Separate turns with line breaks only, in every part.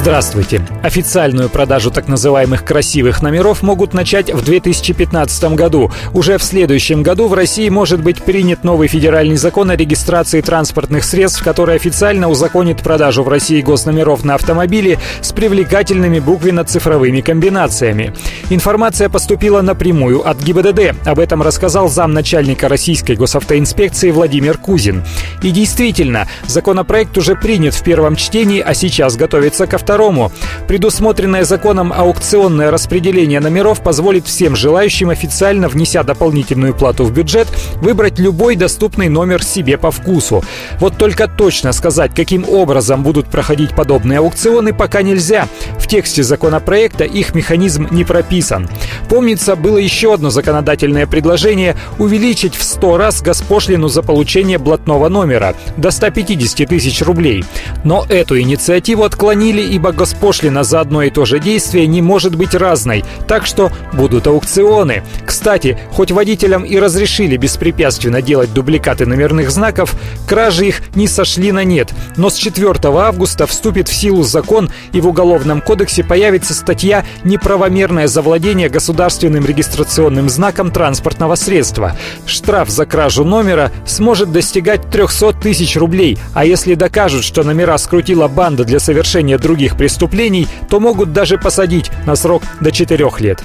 Здравствуйте! Официальную продажу так называемых красивых номеров могут начать в 2015 году. Уже в следующем году в России может быть принят новый федеральный закон о регистрации транспортных средств, который официально узаконит продажу в России госномеров на автомобили с привлекательными буквенно-цифровыми комбинациями. Информация поступила напрямую от ГИБДД. Об этом рассказал замначальника российской госавтоинспекции Владимир Кузин. И действительно, законопроект уже принят в первом чтении, а сейчас готовится к автомобилю Второму Предусмотренное законом аукционное распределение номеров позволит всем желающим, официально внеся дополнительную плату в бюджет, выбрать любой доступный номер себе по вкусу. Вот только точно сказать, каким образом будут проходить подобные аукционы, пока нельзя. Тексте законопроекта их механизм не прописан. Помнится, было еще одно законодательное предложение увеличить в 100 раз госпошлину за получение блатного номера до 150 тысяч рублей. Но эту инициативу отклонили, ибо госпошлина за одно и то же действие не может быть разной, так что будут аукционы. Кстати, хоть водителям и разрешили беспрепятственно делать дубликаты номерных знаков, кражи их не сошли на нет. Но с 4 августа вступит в силу закон и в Уголовном кодексе появится статья «Неправомерное завладение государственным регистрационным знаком транспортного средства». Штраф за кражу номера сможет достигать 300 тысяч рублей, а если докажут, что номера скрутила банда для совершения других преступлений, то могут даже посадить на срок до 4 лет.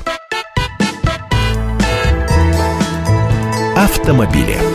Автомобили.